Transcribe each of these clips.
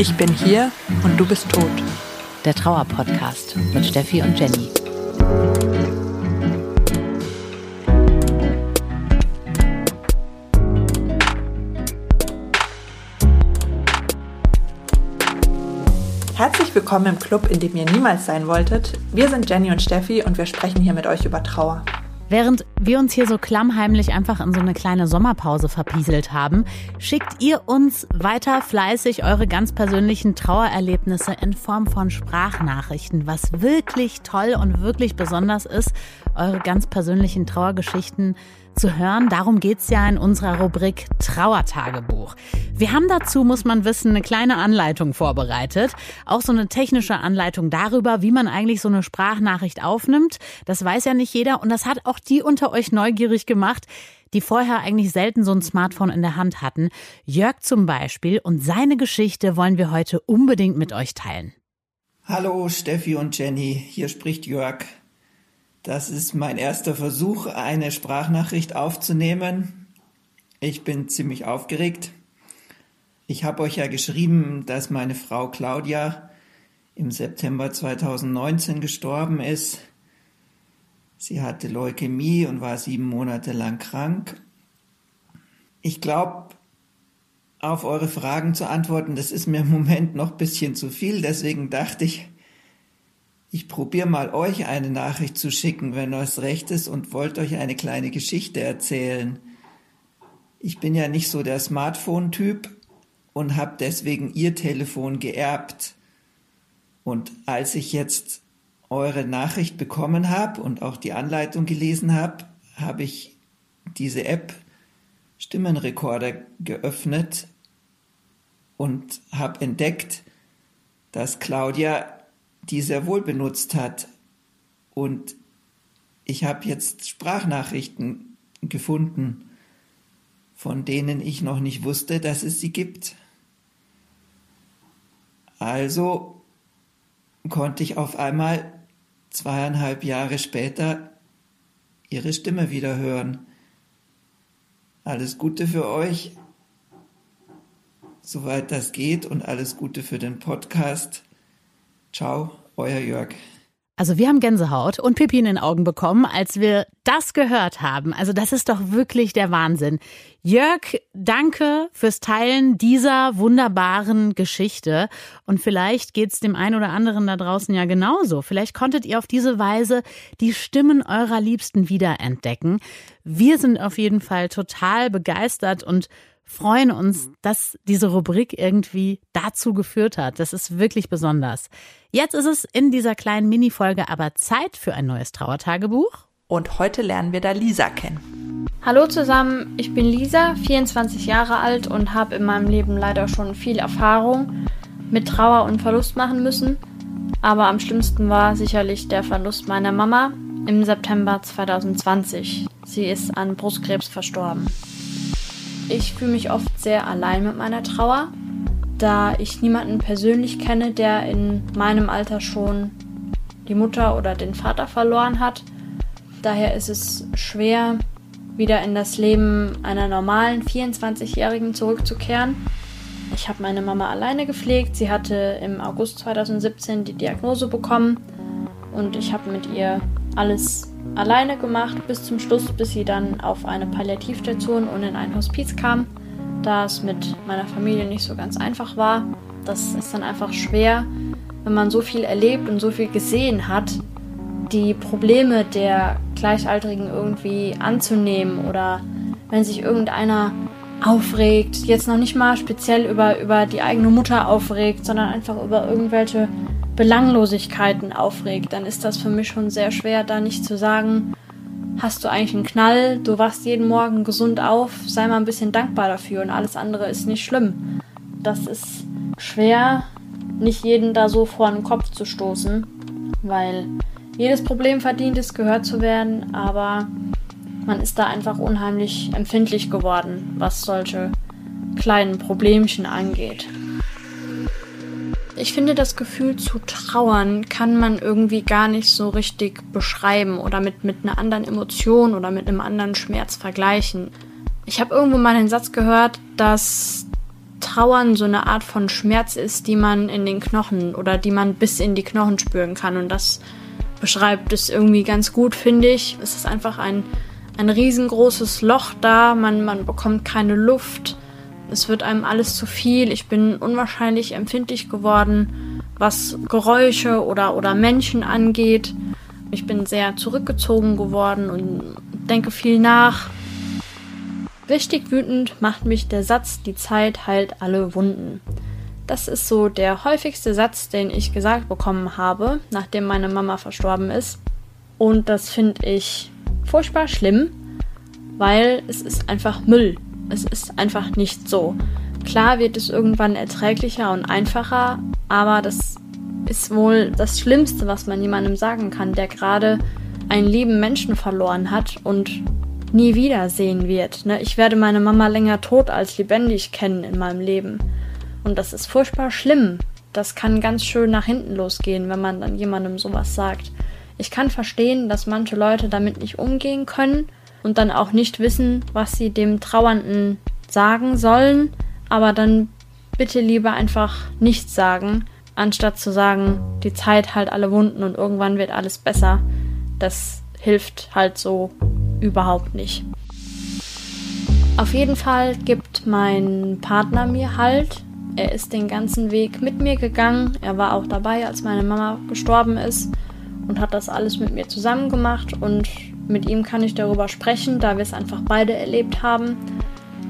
Ich bin hier und du bist tot. Der Trauer-Podcast mit Steffi und Jenny. Herzlich willkommen im Club, in dem ihr niemals sein wolltet. Wir sind Jenny und Steffi und wir sprechen hier mit euch über Trauer. Während wir uns hier so klammheimlich einfach in so eine kleine Sommerpause verpieselt haben, schickt ihr uns weiter fleißig eure ganz persönlichen Trauererlebnisse in Form von Sprachnachrichten. Was wirklich toll und wirklich besonders ist, eure ganz persönlichen Trauergeschichten zu hören. Darum geht's ja in unserer Rubrik Trauertagebuch. Wir haben dazu, muss man wissen, eine kleine Anleitung vorbereitet. Auch so eine technische Anleitung darüber, wie man eigentlich so eine Sprachnachricht aufnimmt. Das weiß ja nicht jeder und das hat auch die unter euch neugierig gemacht, die vorher eigentlich selten so ein Smartphone in der Hand hatten. Jörg zum Beispiel und seine Geschichte wollen wir heute unbedingt mit euch teilen. Hallo Steffi und Jenny, hier spricht Jörg. Das ist mein erster Versuch, eine Sprachnachricht aufzunehmen. Ich bin ziemlich aufgeregt. Ich habe euch ja geschrieben, dass meine Frau Claudia im September 2019 gestorben ist. Sie hatte Leukämie und war sieben Monate lang krank. Ich glaube, auf eure Fragen zu antworten, das ist mir im Moment noch ein bisschen zu viel. Deswegen dachte ich, ich probiere mal euch eine Nachricht zu schicken, wenn euch recht ist und wollt euch eine kleine Geschichte erzählen. Ich bin ja nicht so der Smartphone-Typ und habe deswegen ihr Telefon geerbt. Und als ich jetzt eure Nachricht bekommen habe und auch die Anleitung gelesen habe, habe ich diese App Stimmenrekorder geöffnet und habe entdeckt, dass Claudia die sehr wohl benutzt hat. Und ich habe jetzt Sprachnachrichten gefunden, von denen ich noch nicht wusste, dass es sie gibt. Also konnte ich auf einmal zweieinhalb Jahre später ihre Stimme wieder hören. Alles Gute für euch, soweit das geht, und alles Gute für den Podcast. Ciao, euer Jörg. Also wir haben Gänsehaut und Pipi in den Augen bekommen, als wir das gehört haben. Also das ist doch wirklich der Wahnsinn. Jörg, danke fürs Teilen dieser wunderbaren Geschichte. Und vielleicht geht's dem einen oder anderen da draußen ja genauso. Vielleicht konntet ihr auf diese Weise die Stimmen eurer Liebsten wiederentdecken. Wir sind auf jeden Fall total begeistert und freuen uns, dass diese Rubrik irgendwie dazu geführt hat. Das ist wirklich besonders. Jetzt ist es in dieser kleinen Mini-Folge aber Zeit für ein neues Trauertagebuch. Und heute lernen wir da Lisa kennen. Hallo zusammen, ich bin Lisa, 24 Jahre alt und habe in meinem Leben leider schon viel Erfahrung mit Trauer und Verlust machen müssen. Aber am schlimmsten war sicherlich der Verlust meiner Mama im September 2020. Sie ist an Brustkrebs verstorben. Ich fühle mich oft sehr allein mit meiner Trauer, da ich niemanden persönlich kenne, der in meinem Alter schon die Mutter oder den Vater verloren hat. Daher ist es schwer, wieder in das Leben einer normalen 24-Jährigen zurückzukehren. Ich habe meine Mama alleine gepflegt. Sie hatte im August 2017 die Diagnose bekommen und ich habe mit ihr alles alleine gemacht bis zum Schluss, bis sie dann auf eine Palliativstation und in ein Hospiz kam, da es mit meiner Familie nicht so ganz einfach war. Das ist dann einfach schwer, wenn man so viel erlebt und so viel gesehen hat, die Probleme der Gleichaltrigen irgendwie anzunehmen oder wenn sich irgendeiner aufregt, jetzt noch nicht mal speziell über, über die eigene Mutter aufregt, sondern einfach über irgendwelche Belanglosigkeiten aufregt, dann ist das für mich schon sehr schwer, da nicht zu sagen, hast du eigentlich einen Knall, du wachst jeden Morgen gesund auf, sei mal ein bisschen dankbar dafür und alles andere ist nicht schlimm. Das ist schwer, nicht jeden da so vor den Kopf zu stoßen, weil jedes Problem verdient es, gehört zu werden, aber man ist da einfach unheimlich empfindlich geworden, was solche kleinen Problemchen angeht. Ich finde, das Gefühl zu trauern kann man irgendwie gar nicht so richtig beschreiben oder mit, mit einer anderen Emotion oder mit einem anderen Schmerz vergleichen. Ich habe irgendwo mal einen Satz gehört, dass Trauern so eine Art von Schmerz ist, die man in den Knochen oder die man bis in die Knochen spüren kann. Und das beschreibt es irgendwie ganz gut, finde ich. Es ist einfach ein, ein riesengroßes Loch da, man, man bekommt keine Luft es wird einem alles zu viel. Ich bin unwahrscheinlich empfindlich geworden, was Geräusche oder, oder Menschen angeht. Ich bin sehr zurückgezogen geworden und denke viel nach. Richtig wütend macht mich der Satz, die Zeit heilt alle Wunden. Das ist so der häufigste Satz, den ich gesagt bekommen habe, nachdem meine Mama verstorben ist. Und das finde ich furchtbar schlimm, weil es ist einfach Müll. Es ist einfach nicht so. Klar wird es irgendwann erträglicher und einfacher, aber das ist wohl das Schlimmste, was man jemandem sagen kann, der gerade einen lieben Menschen verloren hat und nie wiedersehen wird. Ne? Ich werde meine Mama länger tot als lebendig kennen in meinem Leben. Und das ist furchtbar schlimm. Das kann ganz schön nach hinten losgehen, wenn man dann jemandem sowas sagt. Ich kann verstehen, dass manche Leute damit nicht umgehen können und dann auch nicht wissen, was sie dem Trauernden sagen sollen, aber dann bitte lieber einfach nichts sagen, anstatt zu sagen, die Zeit halt alle Wunden und irgendwann wird alles besser. Das hilft halt so überhaupt nicht. Auf jeden Fall gibt mein Partner mir halt. Er ist den ganzen Weg mit mir gegangen. Er war auch dabei, als meine Mama gestorben ist und hat das alles mit mir zusammen gemacht und mit ihm kann ich darüber sprechen, da wir es einfach beide erlebt haben.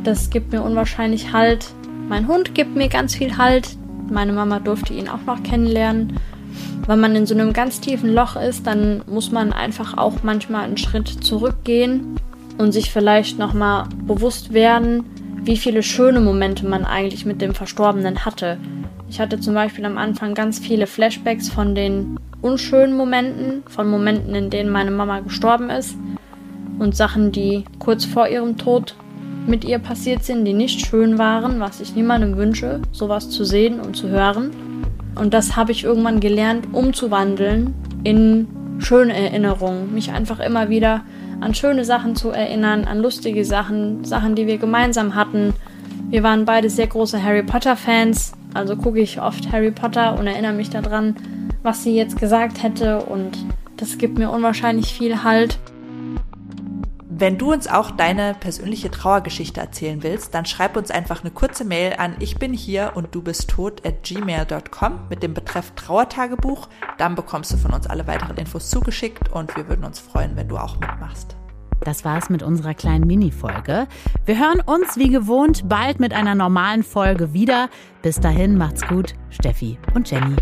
Das gibt mir unwahrscheinlich Halt. Mein Hund gibt mir ganz viel Halt. Meine Mama durfte ihn auch noch kennenlernen. Wenn man in so einem ganz tiefen Loch ist, dann muss man einfach auch manchmal einen Schritt zurückgehen und sich vielleicht nochmal bewusst werden, wie viele schöne Momente man eigentlich mit dem Verstorbenen hatte. Ich hatte zum Beispiel am Anfang ganz viele Flashbacks von den unschönen Momenten, von Momenten, in denen meine Mama gestorben ist und Sachen, die kurz vor ihrem Tod mit ihr passiert sind, die nicht schön waren, was ich niemandem wünsche, sowas zu sehen und zu hören. Und das habe ich irgendwann gelernt, umzuwandeln in schöne Erinnerungen, mich einfach immer wieder an schöne Sachen zu erinnern, an lustige Sachen, Sachen, die wir gemeinsam hatten. Wir waren beide sehr große Harry Potter Fans, also gucke ich oft Harry Potter und erinnere mich daran, was sie jetzt gesagt hätte und das gibt mir unwahrscheinlich viel Halt. Wenn du uns auch deine persönliche Trauergeschichte erzählen willst, dann schreib uns einfach eine kurze Mail an ich bin hier und du bist tot at gmail.com mit dem Betreff Trauertagebuch. Dann bekommst du von uns alle weiteren Infos zugeschickt und wir würden uns freuen, wenn du auch mitmachst. Das war's mit unserer kleinen Mini-Folge. Wir hören uns wie gewohnt bald mit einer normalen Folge wieder. Bis dahin macht's gut, Steffi und Jenny.